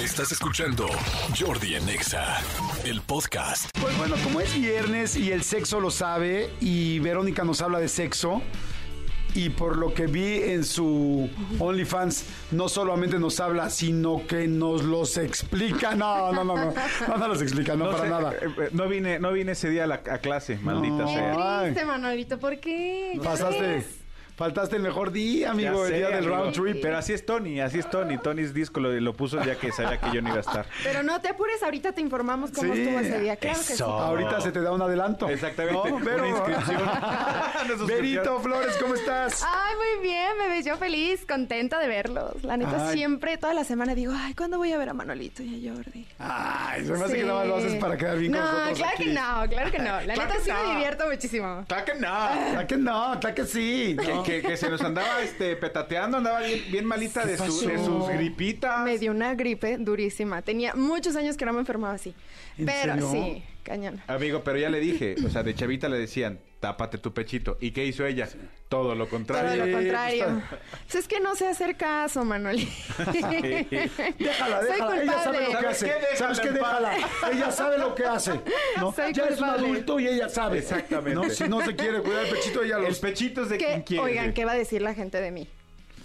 Estás escuchando Jordi en Exa, el podcast. Pues bueno, como es viernes y el sexo lo sabe y Verónica nos habla de sexo y por lo que vi en su OnlyFans no solamente nos habla, sino que nos los explica. No, no, no, no, no, no los explica, no, para sé, nada. eh, eh, no vine, no vine ese día a, la, a clase, maldita No. sea. Triste, Manolito, ¿por qué? ¿Qué Pasaste? Faltaste el mejor día, amigo, el día del amigo, round trip. Pero así es Tony, así es Tony. Tony's disco lo, lo puso ya que sabía que yo no iba a estar. Pero no te apures, ahorita te informamos cómo Sí, estuvo ese día. Claro que sí. eso. Ahorita se te da un adelanto. Exactamente, No, una inscripción. Una. Verito Flores, ¿cómo estás? Ay, muy bien, me ves yo feliz, contenta de verlos. La neta, Ay. siempre, toda la semana digo, ay, ¿cuándo voy a ver a Manolito y a Jordi? Ay, se me hace Sí. que nada más lo haces para quedar bien No, con nosotros claro aquí. que no, claro que no. La Claro neta sí no. me divierto muchísimo. Claro que no. Claro que no, claro que sí. ¿no? Que- que se nos andaba este, petateando, andaba bien, bien malita de, su- de sus gripitas. Me dio una gripe durísima. Tenía muchos años que no me enfermaba así. ¿En Pero serio? sí, cañón. Amigo, pero ya le dije, o sea, de chavita le decían, tápate tu pechito. ¿Y qué hizo ella? Todo lo Todo contrario. lo contrario. pues, Pues es que no sé hacer caso, Manoli. Déjala, Soy déjala. Ella sabe lo que hace. ¿Sabes qué? ¿Sabes qué? Déjala. Ella sabe lo que hace. ¿no? Soy ya es un adulto y ella sabe. Exactamente. ¿no? Si no se quiere cuidar el pechito, ella El los... pechito es de quien ¿Qué, quiere. oigan, ¿qué va a decir la gente de mí?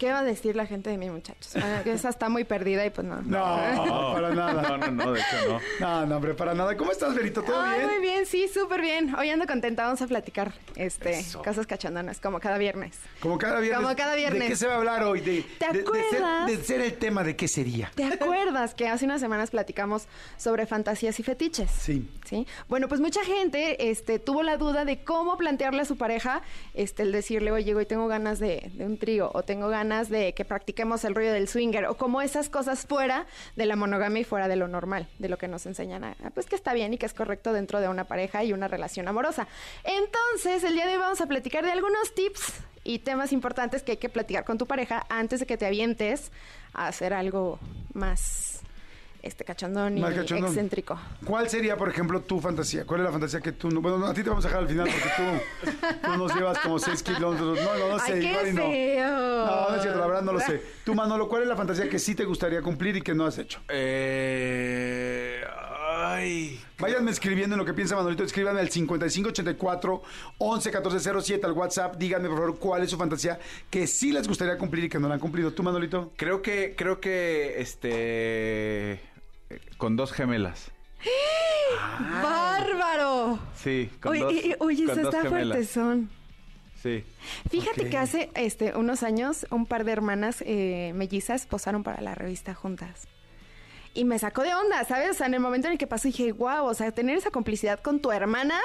¿Qué va a decir la gente de mí, muchachos? Ah, Esa está muy perdida y pues no. No, para nada. No, no, no, de hecho no. No, no, hombre, para nada. ¿Cómo estás, Verito? ¿Todo Ay, bien? muy bien, sí, súper bien. Hoy ando contenta, vamos a platicar este, Eso. cosas cachondonas, como cada viernes. Como cada viernes. Como cada viernes. ¿De qué se va a hablar hoy? De, ¿Te de- de ser- acuerdas? de ser el tema, ¿de qué sería? ¿Te acuerdas que hace unas semanas platicamos sobre fantasías y fetiches? Sí. ¿Sí? Bueno, pues mucha gente este, tuvo la duda de cómo plantearle a su pareja este, el decirle, oye, güey, tengo ganas de, de un trío, o tengo ganas de que practiquemos el rollo del swinger, o como esas cosas fuera de la monogamia y fuera de lo normal, de lo que nos enseñan, a, pues que está bien y que es correcto dentro de una pareja y una relación amorosa. Entonces, el día de hoy vamos a platicar de algunos tips y temas importantes que hay que platicar con tu pareja antes de que te avientes a hacer algo más este cachondón y cachondón. excéntrico. ¿Cuál sería, por ejemplo, tu fantasía? ¿Cuál es la fantasía que tú... no- Bueno, no, a ti te vamos a dejar al final porque tú, tú nos llevas como 6 kilómetros. No, no, no sé. Ay, qué no. feo. No, no es cierto, la verdad no lo sé. Tú, Manolo, ¿cuál es la fantasía que sí te gustaría cumplir y que no has hecho? Eh, ay. Váyanme escribiendo en lo que piensa Manolito, escríbanme al 5584 111407 al WhatsApp. Díganme, por favor, cuál es su fantasía que sí les gustaría cumplir y que no la han cumplido. ¿Tú, Manolito? Creo que, creo que, este, con dos gemelas. ¡Bárbaro! Sí, con Oye, dos, y- oye, con eso dos está fuertezón. Sí. Fíjate que hace este, unos años un par de hermanas eh, mellizas posaron para la revista juntas. Y me sacó de onda, ¿sabes? O sea, en el momento en el que pasó dije, wow, o sea, tener esa complicidad con tu hermana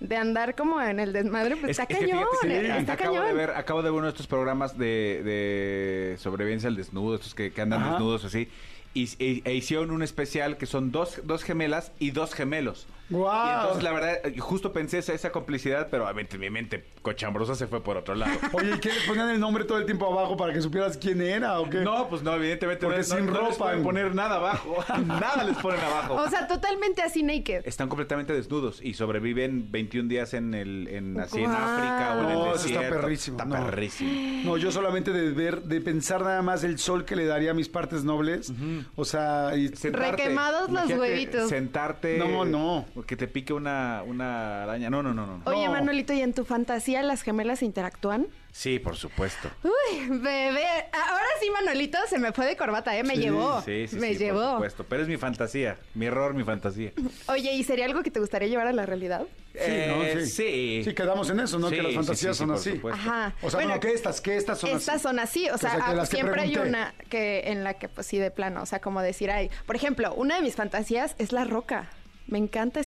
de andar como en el desmadre, pues Es- está cañón, fíjate, sí, está acabo cañón. de ver, acabo de ver uno de estos programas de, de sobrevivencia al desnudo, estos que, que andan Ajá. desnudos así. Y, e, e hicieron un especial que son dos, dos gemelas y dos gemelos. ¡Guau! Y entonces, la verdad, eh, justo pensé esa, esa complicidad, pero obviamente mi mente cochambrosa se fue por otro lado. Oye, ¿y qué le ponían el nombre todo el tiempo abajo para que supieras quién era o qué? No, pues no, evidentemente Porque no, sin no- no les ropa, pueden güey. poner nada abajo. nada les ponen abajo. O sea, totalmente así naked. Están completamente desnudos y sobreviven 21 días en el en así en. África o en el No, eso está perrísimo, Está no. perrísimo. No, yo solamente de ver, de pensar nada más el sol que le daría a mis partes nobles. O sea, y Requemados los huevitos. Sentarte. No, no. Que te pique una, una araña. No, no, no, no. Oye, No. Manolito, ¿y en tu fantasía las gemelas interactúan? Sí, por supuesto. Uy, bebé. Ahora sí, Manolito se me fue de corbata, ¿eh? Me Sí, llevó. Sí, sí, me sí, llevó. por supuesto. Pero es mi fantasía. Mi error, mi fantasía. Oye, ¿y sería algo que te gustaría llevar a la realidad? Sí, ¿no? Eh, Sí. sí. Sí, quedamos en eso, ¿no? Sí, que las sí, fantasías sí, sí, son así. Ajá. O sea, bueno, que estas, que estas son Estas así. son así, o sea, O sea, que las que siempre hay una que en la que pues sí de plano, o sea, como decir, ay, por ejemplo, una de mis fantasías es la roca. Me encanta.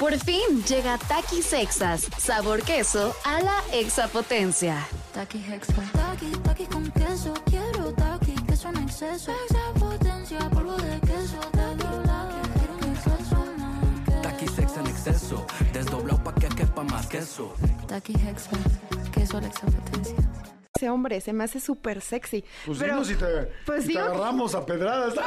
Por fin llega Takis Sexas, sabor queso a la exapotencia. Taki Hexa. Taki, taki con queso. Quiero taki, queso en exceso. Extra potencia, polvo de queso. Taki, taki, quiero un exceso más. Taki sex en exceso, desdoblado pa' que quepa más que eso. Taqui Hexa, queso a la exapotencia. Ese hombre se me hace súper sexy. Pues Pero- dinos si te, pues si te agarramos a pedradas.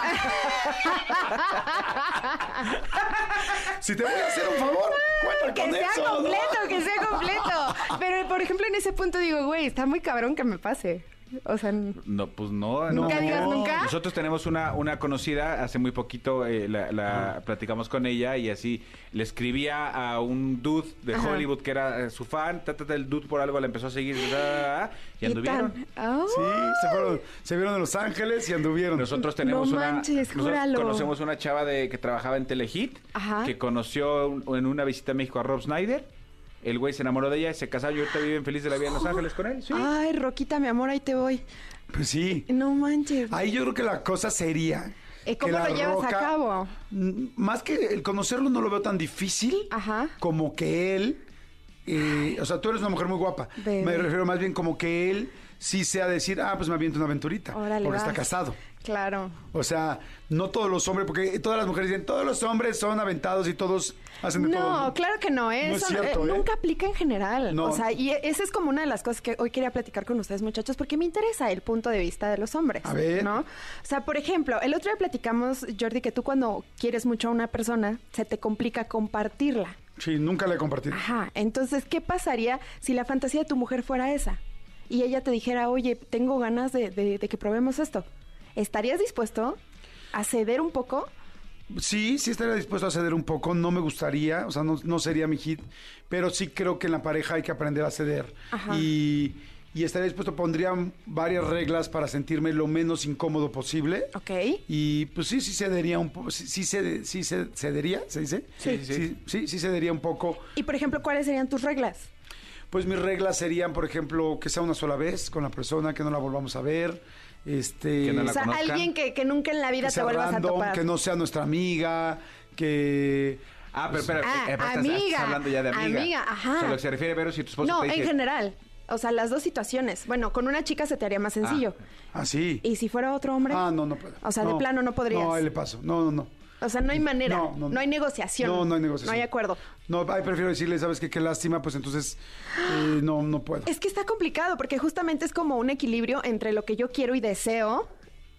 si te voy a hacer un favor, cuenta que con sea eso. ¿no? completo, que sea completo. Pero, por ejemplo, en ese punto digo, güey, está muy cabrón que me pase. O sea, No, pues no. Nunca no. digas nunca. Nosotros tenemos una, una conocida, hace muy poquito eh, la, la platicamos con ella y así le escribía a un dude de Ajá. Hollywood que era eh, su fan, ta, ta, ta, el dude por algo la empezó a seguir ta, ta, ta, ta, y ¿qué anduvieron. Oh. Sí, se, fueron, se vieron en Los Ángeles y anduvieron. Nosotros tenemos No una. nosotros conocemos una chava de que trabajaba en Telehit, Ajá. que conoció un- en una visita a México a Rob Snyder. El güey se enamoró de ella y se casaron y ahorita viven feliz de la vida en Los Ángeles con él. Sí. Ay, Roquita, mi amor, ahí te voy. Pues sí. No manches. Ahí yo creo que la cosa sería. Eh, ¿cómo lo llevas a cabo? Más que el conocerlo no lo veo tan difícil Ajá. como que él. eh, o sea, tú eres una mujer muy guapa. Bebé. Me refiero más bien como que él sí sea decir, ah, pues me aviento una aventurita. Órale, porque está casado. Claro. O sea, no todos los hombres, porque todas las mujeres dicen, todos los hombres son aventados y todos hacen de todo. No, claro que no, ¿eh? No es Eso cierto, eh, ¿eh? nunca aplica en general. No. O sea, y esa es como una de las cosas que hoy quería platicar con ustedes, muchachos, porque me interesa el punto de vista de los hombres. A ver. ¿No? O sea, por ejemplo, el otro día platicamos, Jordi, que tú cuando quieres mucho a una persona, se te complica compartirla. Sí, nunca le he compartido. Ajá. Entonces, ¿qué pasaría si la fantasía de tu mujer fuera esa? Y ella te dijera, oye, tengo ganas de, de- de que probemos esto. ¿Estarías dispuesto a ceder un poco? Sí, sí estaría dispuesto a ceder un poco. No me gustaría, o sea, no, no sería mi hit, pero sí creo que en la pareja hay que aprender a ceder. Ajá. Y, y estaría dispuesto, pondría varias reglas para sentirme lo menos incómodo posible. Ok. Y pues sí, sí cedería un poco. Sí, sí, cede- sí ce- cedería, ¿se dice? Sí, sí, sí. sí. Sí, sí cedería un poco. Y, por ejemplo, ¿cuáles serían tus reglas? Pues mis reglas serían, por ejemplo, que sea una sola vez con la persona, que no la volvamos a ver. Este, Que no la O sea, conozcan. alguien que, que nunca en la vida que te vuelvas random, a topar. que no sea nuestra amiga, que... Ah, pero espera, Ah, eh, estás- amiga, estás hablando ya de amiga. amiga, ajá. O sea, lo que se refiere, Vero, si tu esposo No, te en general. O sea, las dos situaciones. Bueno, con una chica se te haría más sencillo. Ah, sí. ¿Y si fuera otro hombre? Ah, no, no puedo. O sea, de plano no podrías. No, ahí le paso. No, no, no. O sea, no hay manera. No, no, no. hay negociación. No, no hay negociación. No hay acuerdo. No, ahí prefiero decirle, ¿sabes qué? Qué lástima, pues entonces eh, no, no puedo. Es que está complicado porque justamente es como un equilibrio entre lo que yo quiero y deseo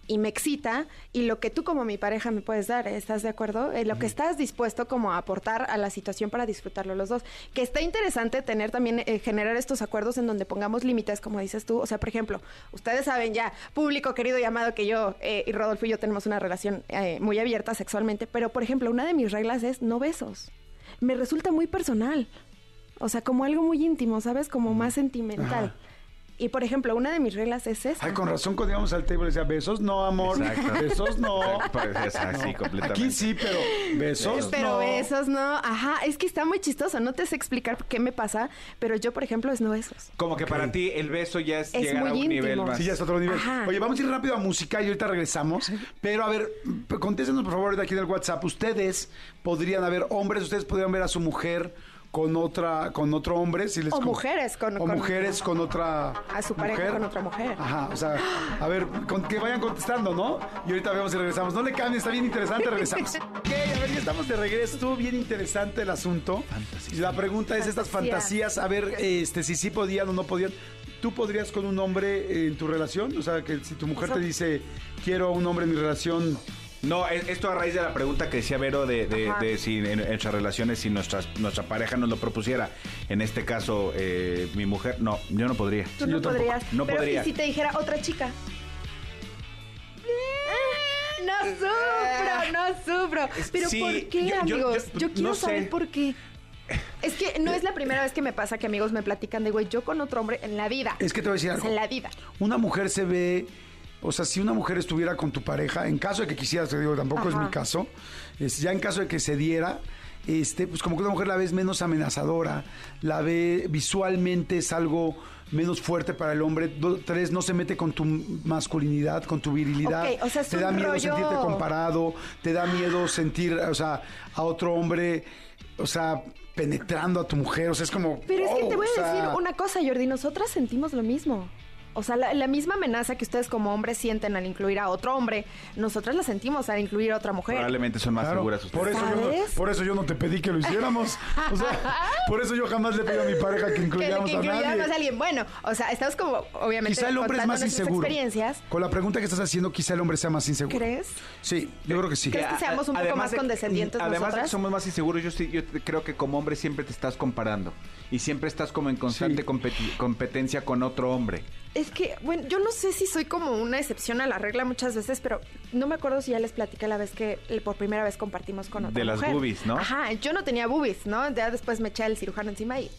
y me excita y lo que tú como mi pareja me puedes dar, ¿estás de acuerdo? Eh, lo que estás dispuesto como a aportar a la situación para disfrutarlo los dos. Que está interesante tener también, eh, generar estos acuerdos en donde pongamos límites, como dices tú. O sea, por ejemplo, ustedes saben ya, público querido y amado, que yo eh, y Rodolfo y yo tenemos una relación eh, muy abierta sexualmente, pero por ejemplo, una de mis reglas es no besos. Me resulta muy personal. O sea, como algo muy íntimo, ¿sabes? Como más sentimental. Ajá. Y por ejemplo, una de mis reglas es esa. Ay, con razón cuando íbamos al table decía, besos no, amor. Exacto. Besos no. Pues, así, completamente. Aquí sí, pero besos pero no. besos no. Ajá, es que está muy chistoso. No te sé explicar qué me pasa, pero yo, por ejemplo, es no besos. Como que para ti el beso ya es, Es llegar muy a un íntimo. nivel más... Sí, ya es otro nivel. Ajá. Oye, vamos a ir rápido a música y ahorita regresamos. Pero a ver, contéstenos por favor de aquí en el WhatsApp. Ustedes podrían haber hombres, ustedes podrían ver a su mujer con otra, con otro hombre, si les O con- mujeres con- o con- mujeres con otra A su pareja con otra mujer. Ajá, o sea, a ver, con- que vayan contestando, ¿no? Y ahorita vemos y regresamos. No le cambien, está bien interesante, regresamos. ok, a ver, ya estamos de regreso. Estuvo bien interesante el asunto. Y la pregunta es estas Fantasía. fantasías, a ver, este, si sí podían o no podían. ¿Tú podrías con un hombre en tu relación? O sea, que si tu mujer te dice, quiero a un hombre en mi relación, No, es- esto a raíz de la pregunta que decía Vero de, de- si en, en nuestras relaciones, si nuestras, nuestra pareja nos lo propusiera. En este caso, eh, mi mujer, no, yo no podría. Tú no yo tampoco. podrías. No pero podría. ¿y si te dijera otra chica? No sufro, no sufro. Pero sí, ¿por qué, yo- amigos? yo- Yo, quiero no sé. saber por qué. Es que no es la primera vez que me pasa que amigos me platican de, güey, yo con otro hombre en la vida. es que te voy a decir algo. en la vida. Una mujer se ve, o sea, si una mujer estuviera con tu pareja, en caso de que quisieras, te digo, tampoco es mi caso, es, ya en caso de que se diera, este, pues como que una mujer la ves menos amenazadora, la ve visualmente es algo menos fuerte para el hombre. Do- tres, no se mete con tu masculinidad, con tu virilidad. O sea, te da miedo rollo- sentirte comparado, te da miedo sentir, o sea, a otro hombre, o sea, penetrando a tu mujer, o sea, es como... Pero es que te voy o a sea, decir una cosa, Jordi. Nosotras sentimos lo mismo. O sea, la, la misma amenaza que ustedes como hombres sienten al incluir a otro hombre, nosotras la sentimos al incluir a otra mujer. Probablemente son más Claro, seguras ustedes. por eso, yo no, ¿Sabes? por eso yo no te pedí que lo hiciéramos. O sea, por eso yo jamás le pedí a mi pareja que que, incluyamos que a incluyéramos nadie. a alguien. Bueno, o sea, estamos como, obviamente, Quizá el hombre es más inseguro. experiencias. Con la pregunta que estás haciendo, quizá el hombre sea más inseguro. ¿Crees? Sí, yo creo que sí. ¿Crees que seamos un poco Además más de- condescendientes Además de que somos más inseguros, yo, sí- yo te- creo que como hombre siempre te estás comparando. Y siempre estás como en constante Sí. competencia con otro hombre. Es que, bueno, yo no sé si soy como una excepción a la regla muchas veces, pero no me acuerdo si ya les platiqué la vez que eh, por primera vez compartimos con otra De las mujer. boobies, ¿no? Ajá, yo no tenía boobies, ¿no? Ya después me eché el cirujano encima y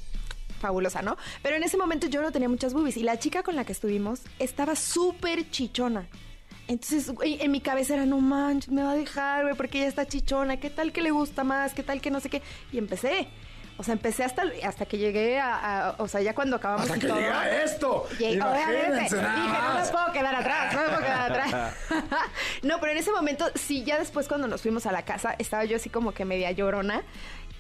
fabulosa, ¿no? Pero en ese momento yo no tenía muchas boobies y la chica con la que estuvimos estaba súper chichona. Entonces, güey, en mi cabeza era, no manches, me va a dejar, güey, porque ella está chichona, ¿qué tal que le gusta más? ¿Qué tal que no sé qué? Y empecé. O sea, empecé hasta, hasta que llegué a, a- o sea, ya cuando acabamos Hasta que todo. llega esto. Obviamente, dije, no me puedo quedar atrás, no me puedo quedar atrás. no, pero en ese momento, sí, ya después cuando nos fuimos a la casa, estaba yo así como que media llorona.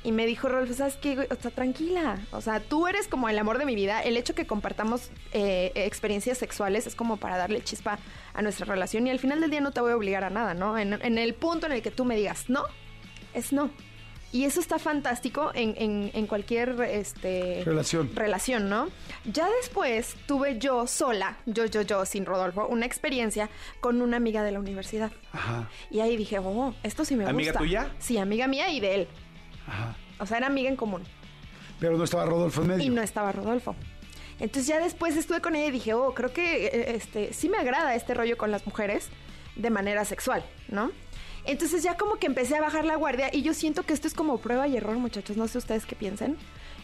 Y me dijo, Rolfo, ¿sabes qué? güey? O sea, tranquila. O sea, tú eres como el amor de mi vida. El hecho que compartamos eh, experiencias sexuales es como para darle chispa a nuestra relación. Y al final del día no te voy a obligar a nada, ¿no? En, en el punto en el que tú me digas no, es no. Y eso está fantástico en, en- en cualquier este, Relación. relación, ¿no? Ya después tuve yo sola, yo, yo, yo, sin Rodolfo, una experiencia con una amiga de la universidad. Ajá, Y ahí dije, oh, esto sí me gusta. ¿Amiga tuya? Sí, amiga mía y de él. ajá. O sea, era amiga en común. Pero no estaba Rodolfo en medio. Y no estaba Rodolfo. Entonces ya después estuve con ella y dije, oh, creo que eh, este, sí me agrada este rollo con las mujeres de manera sexual, ¿no? Entonces ya como que empecé a bajar la guardia y yo siento que esto es como prueba y error, muchachos. No sé ustedes qué piensen.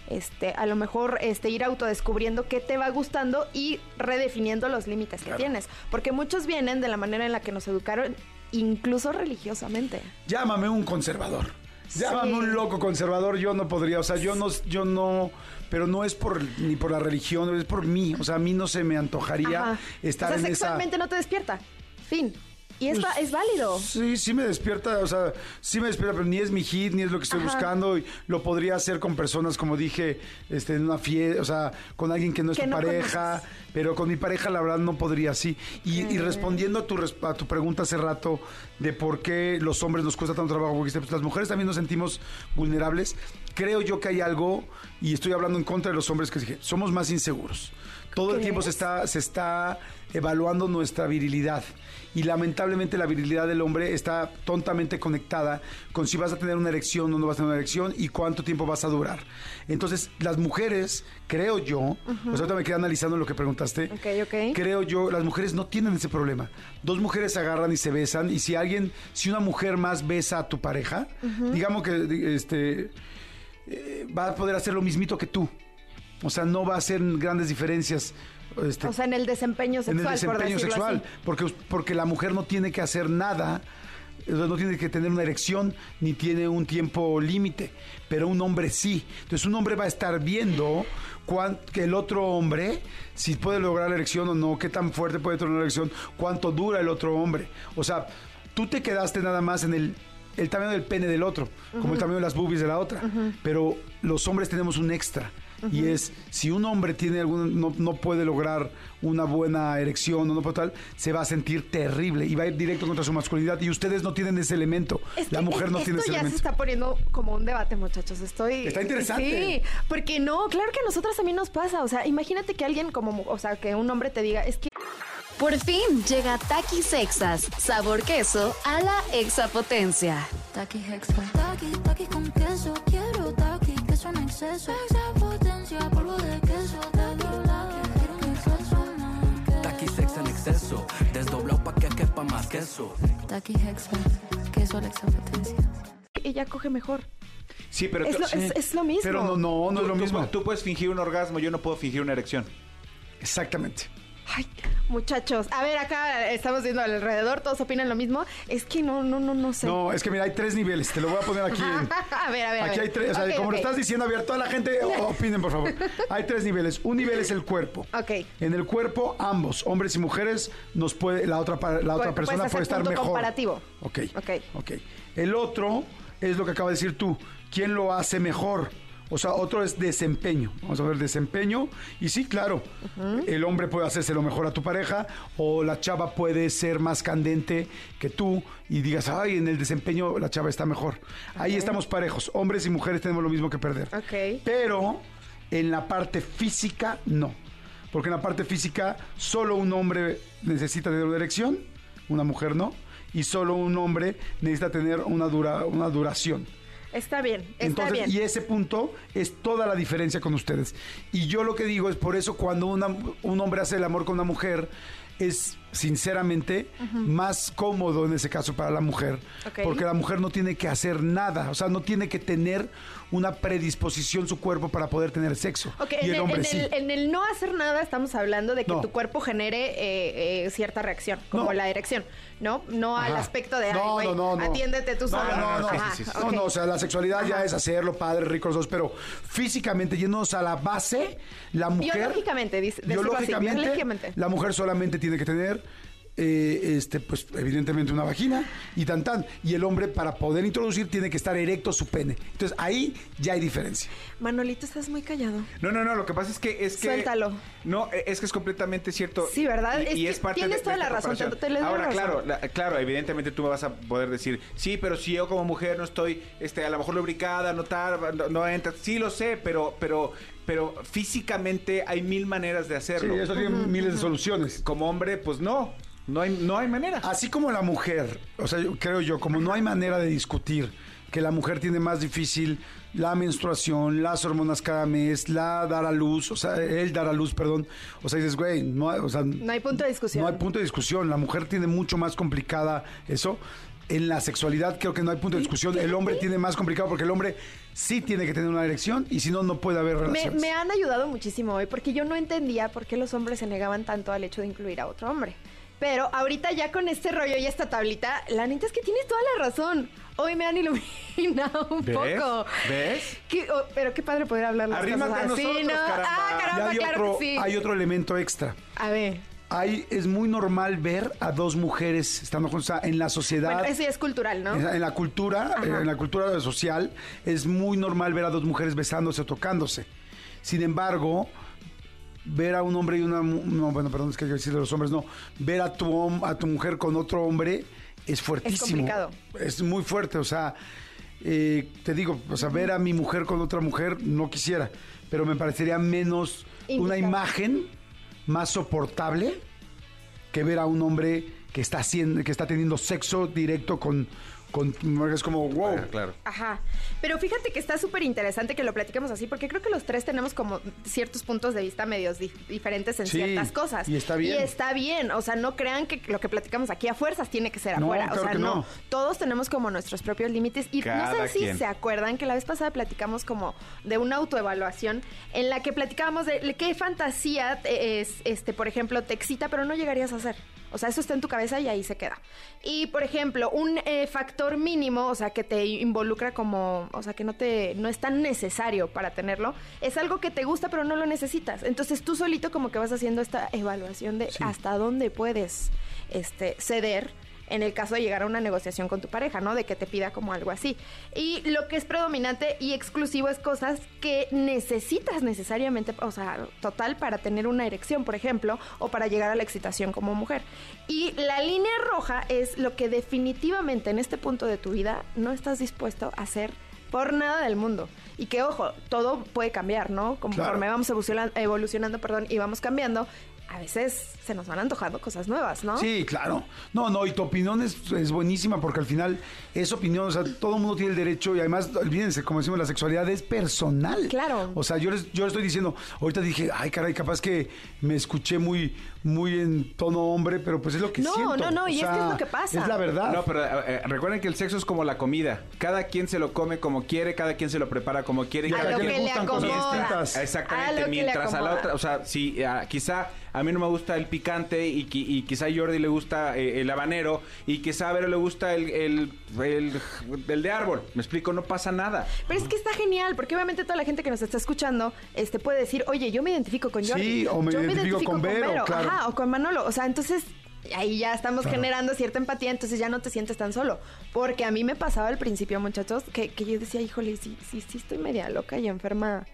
Este, a lo mejor este, ir autodescubriendo qué te va gustando y redefiniendo los límites que tienes. Porque muchos vienen de la manera en la que nos educaron, incluso religiosamente. Llámame un conservador. Llámame Sí. un loco conservador, yo no podría, o sea, yo no, yo no, pero no es por ni por la religión, es por mí, o sea, a mí no se me antojaría Ajá. estar o sea, en esa. sexualmente no te despierta. Fin. Y es, Pues, es válido. Sí, sí me despierta, o sea, sí me despierta, pero ni es mi hit, ni es lo que estoy Ajá. buscando. Y lo podría hacer con personas, como dije, este, en una fiesta, o sea, con alguien que no es Que tu no pareja, conoces. pero con mi pareja la verdad no podría así. Y, y respondiendo a tu, a tu pregunta hace rato de por qué los hombres nos cuesta tanto trabajo, porque pues, las mujeres también nos sentimos vulnerables, creo yo que hay algo, y estoy hablando en contra de los hombres que dije, somos más inseguros. Todo el tiempo se está, se está evaluando nuestra virilidad. Y lamentablemente la virilidad del hombre está tontamente conectada con si vas a tener una erección o no vas a tener una erección y cuánto tiempo vas a durar. Entonces, las mujeres, creo yo, o sea, me quedé analizando lo que preguntaste. Ok, ok. Creo yo, las mujeres no tienen ese problema. Dos mujeres se agarran y se besan y si alguien, si una mujer más besa a tu pareja, digamos que este eh, va a poder hacer lo mismito que tú. O sea, no va a hacer grandes diferencias. este, O sea, en el desempeño en sexual, el por desempeño sexual, así. porque, porque la mujer no tiene que hacer nada, no tiene que tener una erección, ni tiene un tiempo límite, pero un hombre sí. Entonces un hombre va a estar viendo cuán- que el otro hombre, si puede lograr la erección o no, qué tan fuerte puede tener una erección, cuánto dura el otro hombre. O sea, tú te quedaste nada más en el, el tamaño del pene del otro, como el tamaño de las boobies de la otra, pero los hombres tenemos un extra. Y es, si un hombre tiene algún, no, no puede lograr una buena erección o no puede tal, se va a sentir terrible y va a ir directo contra su masculinidad. Y ustedes no tienen ese elemento. Es la mujer no esto tiene ese ya se elemento. está poniendo como un debate, muchachos. Estoy. Está interesante. Sí, porque no, claro que a nosotras también nos pasa. O sea, imagínate que alguien como, o sea, que un hombre te diga, es que Por fin llega Takis Sexas, sabor queso a la exapotencia. Taki Hexa. Taki, taki con queso. Quiero taki, queso en exceso. Extra potencia, polvo de queso. Taki, quiero un exceso más. Taqui sex en exceso, desdoblado pa' que quepa más queso. Taki Hexa. Queso a la extra potencia. ella coge mejor. Sí, pero Es tú- lo, es, es lo mismo. Pero no, no, no tú- es lo tú- mismo. Tú puedes fingir un orgasmo, yo no puedo fingir una erección. Exactamente. Ay, muchachos, a ver, acá estamos viendo alrededor, todos opinan lo mismo. Es que no, no, no, no sé. No, es que mira, hay tres niveles. Te lo voy a poner aquí. en- a ver, a ver. a Aquí ver. hay tres, o sea, como lo estás diciendo, a ver, toda la gente opinen, por favor. Hay tres niveles. Un nivel es el cuerpo. Ok. En el cuerpo, ambos, hombres y mujeres, nos puede, la otra, la otra persona puede estar punto mejor. comparativo. Ok. Ok. Ok. El otro es lo que acaba de decir tú. ¿Quién lo hace mejor? O sea, otro es desempeño. Vamos a ver desempeño. Y sí, claro, el hombre puede hacerse lo mejor a tu pareja o la chava puede ser más candente que tú y digas, ay, en el desempeño la chava está mejor. Ahí estamos parejos. Hombres y mujeres tenemos lo mismo que perder. Ok. Pero en la parte física, no. Porque en la parte física, solo un hombre necesita tener una erección, una mujer no. Y solo un hombre necesita tener una, dura, una duración. Está bien, está Entonces, bien. y ese punto es toda la diferencia con ustedes. Y yo lo que digo es por eso cuando una- un hombre hace el amor con una mujer es sinceramente más cómodo en ese caso para la mujer, porque la mujer no tiene que hacer nada, o sea, no tiene que tener una predisposición su cuerpo para poder tener sexo. Ok, y en el el, hombre en sí. el- en el no hacer nada estamos hablando de que No. tu cuerpo genere eh, eh, cierta reacción, como No. la erección, ¿no? No al aspecto de, ay, No, güey, no, no, no. atiéndete tú solo. no, no, Ajá, sí, sí, sí. No, o sea, la sexualidad ya es hacerlo, padre, ricos los dos, pero físicamente, yéndonos a la base, la mujer... Biológicamente, dice- así, biológicamente. la mujer solamente tiene que tener, eh, este, pues, evidentemente una vagina y tan tan. Y el hombre, para poder introducir, tiene que estar erecto su pene. Entonces, ahí ya hay diferencia. Manolito, estás muy callado. No, no, no, lo que pasa es que es que Suéltalo. No, es que es completamente cierto. Sí, ¿verdad? Y, Es y es parte tienes de- toda de la razón, te- te Ahora, razón. claro, la- claro, evidentemente tú me vas a poder decir, "Sí, pero si yo como mujer no estoy este a lo mejor lubricada, no tal, no, no entra." Sí lo sé, pero pero pero físicamente hay mil maneras de Sí, hacerlo. eso tiene miles de soluciones. Como hombre, pues no. No hay no hay manera. Así como la mujer, o sea, yo- creo yo, como no hay manera de discutir que la mujer tiene más difícil la menstruación, las hormonas cada mes, la dar a luz, o sea, el dar a luz, perdón. O sea, dices, güey, no hay, o sea, No hay punto de discusión. no hay punto de discusión. La mujer tiene mucho más complicada eso. En la sexualidad creo que no hay punto de discusión. El hombre tiene más complicado porque el hombre sí tiene que tener una erección y si no, no puede haber relaciones. me han ayudado muchísimo hoy porque yo no entendía por qué los hombres se negaban tanto al hecho de incluir a otro hombre. Pero ahorita ya con este rollo y esta tablita, la neta es que tienes toda la razón. Hoy me han iluminado un ¿Ves? poco. ¿Ves? Qué- oh, pero qué padre poder hablar las Arrímate cosas así, ¿no? caramba. Ah, caramba, hay, claro otro, que sí. hay otro elemento extra. A ver. Hay, es muy normal ver a dos mujeres estando juntas en la sociedad. Bueno, eso ya es cultural, ¿no? En la- en la cultura, Ajá. eh, en la cultura social, es muy normal ver a dos mujeres besándose o tocándose. Sin embargo, ver a un hombre y una no, bueno, perdón, es que hay que decir de los hombres, no, ver a tu a tu mujer con otro hombre es fuertísimo. complicado. Es muy fuerte, o sea, eh, te digo, o sea, ver a mi mujer con otra mujer no quisiera, pero me parecería menos una imagen más soportable que ver a un hombre que está haciendo, que está teniendo sexo directo con, con es como wow. Ah, claro. Ajá. Pero fíjate que está súper interesante que lo platiquemos así, porque creo que los tres tenemos como ciertos puntos de vista medios di- diferentes en Sí, ciertas cosas. y está bien. Y está bien. O sea, no crean que lo que platicamos aquí a fuerzas tiene que ser No, afuera. claro o sea, que no. no. Todos tenemos como nuestros propios límites. Y no sé si quien. se acuerdan que la vez pasada platicamos como de una autoevaluación en la que platicábamos de qué fantasía es, este, por ejemplo, te excita, pero no llegarías a hacer. O sea, eso está en tu cabeza y ahí se queda. Y, por ejemplo, un eh, factor mínimo, o sea, que te involucra como, o sea, que no te, no es tan necesario para tenerlo, es algo que te gusta pero no lo necesitas. Entonces tú solito como que vas haciendo esta evaluación de hasta dónde puedes, este, ceder en el caso de llegar a una negociación con tu pareja, ¿no? De que te pida como algo así. Y lo que es predominante y exclusivo es cosas que necesitas necesariamente, o sea, total para tener una erección, por ejemplo, o para llegar a la excitación como mujer. Y la línea roja es lo que definitivamente en este punto de tu vida no estás dispuesto a hacer por nada del mundo. Y que, ojo, todo puede cambiar, ¿no? Conforme Claro. vamos evolucionando, evolucionando, perdón, y vamos cambiando, a veces se nos van antojando cosas nuevas, ¿no? Sí, claro. No, no, y tu opinión es, es buenísima porque al final es opinión, o sea, todo el mundo tiene el derecho y además, olvídense, como decimos, la sexualidad es personal. Claro. O sea, yo les, yo les estoy diciendo, ahorita dije, ay, caray, capaz que me escuché muy, muy en tono hombre, pero pues es lo que No, siento. no, no, O y es que sea, es lo que pasa. Es la verdad. No, pero eh, eh, recuerden que el sexo es como la comida. Cada quien se lo come como quiere, cada quien se lo prepara como quiere. y a cada lo quien que le gustan cosas acomoda. distintas. A lo Exactamente, que le mientras a la otra, o sea, si ah, quizá a mí no me gusta el picante y, qui- y quizá a Jordi le gusta eh, el habanero y quizá a Vero le gusta el, el, el- el de árbol. Me explico, no pasa nada. Pero es que está genial, porque obviamente toda la gente que nos está escuchando este, puede decir, oye, yo me identifico con Jordi. Sí, o me yo identifico con Vero, claro. Ajá, o con Manolo. O sea, entonces ahí ya estamos generando cierta empatía, entonces ya no te sientes tan solo. Porque a mí me pasaba al principio, muchachos, que, que yo decía, híjole, sí, sí, sí estoy media loca y enferma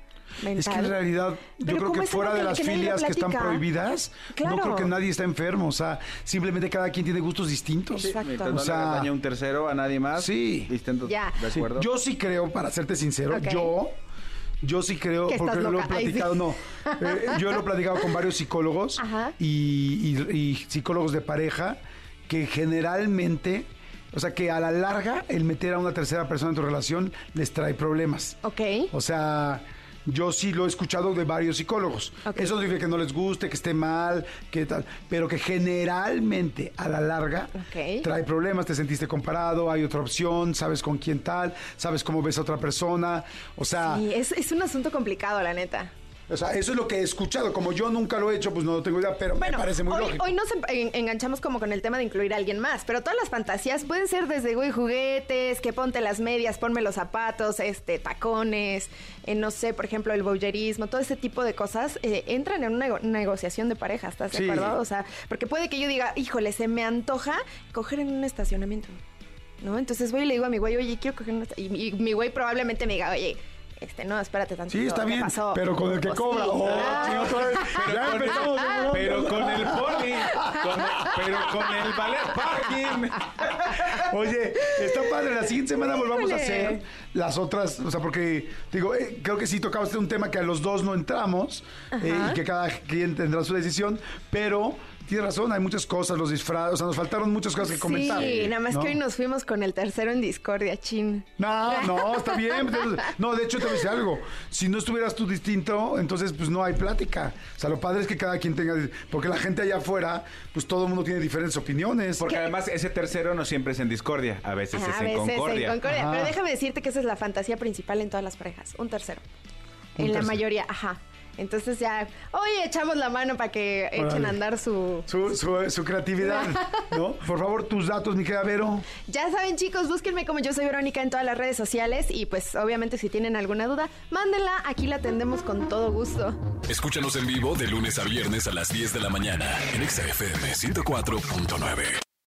mental. Es que en realidad yo creo ¿cómo que fuera de las que filias que están prohibidas, Claro. no creo que nadie está enfermo. O sea, simplemente cada quien tiene gustos distintos. Exacto. No O sea, le hagas daño a un tercero, a nadie más. Sí. y estén to- Ya. ¿De acuerdo? Yo sí creo, para serte sincero, yo, yo sí creo, porque lo he loca. Ay, sí. platicado, no, eh, yo lo he platicado con varios psicólogos y- y psicólogos de pareja que generalmente, o sea, que a la larga el meter a una tercera persona en tu relación les trae problemas. Ok. O sea, yo sí lo he escuchado de varios psicólogos. Ok. Eso no significa que no les guste, que esté mal, que tal, pero que generalmente a la larga trae problemas, te sentiste comparado, hay otra opción, sabes con quién tal, sabes cómo ves a otra persona. O sea, Sí, es, es un asunto complicado, la neta. O sea, eso es lo que he escuchado. Como yo nunca lo he hecho, pues no tengo idea, pero Bueno, me parece muy hoy, lógico. hoy nos en- enganchamos como con el tema de incluir a alguien más, pero todas las fantasías pueden ser desde, güey, juguetes, que ponte las medias, ponme los zapatos, este, tacones, eh, no sé, por ejemplo, el voyerismo, todo ese tipo de cosas eh, entran en una nego- negociación de pareja, ¿estás de acuerdo? O sea, porque puede que yo diga, híjole, se me antoja coger en un estacionamiento, ¿no? Entonces voy y le digo a mi güey, oye, quiero coger en un esta-". y, mi güey probablemente me diga, oye, este, no, espérate tantito. Sí, está ¿qué bien, pasó?". pero con el que cobra. sí. Oh, Ah. sí, otra vez. Ya con el- empezamos de bronca. Pero con el poli, con el- pero con el ballet parking. Oye, está padre. La siguiente semana volvamos a hacer las otras. O sea, porque digo, eh, creo que sí tocaba este un tema que a los dos no entramos eh, y que cada quien tendrá su decisión. Pero tienes razón, hay muchas cosas, los disfraces. O sea, nos faltaron muchas cosas que comentar. Sí, nada más ¿no? que hoy nos fuimos con el tercero en discordia, chin. No, no, está bien. No, de hecho te voy a decir algo. Si no estuvieras tú distinto, entonces pues no hay plática. O sea, lo padre es que cada quien tenga, porque la gente allá afuera, pues todo el mundo tiene diferentes opiniones. Porque además ese tercero no siempre es en discordia, a veces a es en veces concordia. en concordia. Ajá. Pero déjame decirte que esa es la fantasía principal en todas las parejas, un tercero. Un en la mayoría, ajá. Entonces ya, oye, echamos la mano para que echen a andar su... Su, su, su creatividad, ¿no? Por favor, tus datos, mi querida Vero. Ya saben, chicos, búsquenme como yo soy Verónica en todas las redes sociales y pues obviamente si tienen alguna duda, mándenla, aquí la atendemos con todo gusto. Escúchanos en vivo de lunes a viernes a las 10 de la mañana en Exa FM 104.9.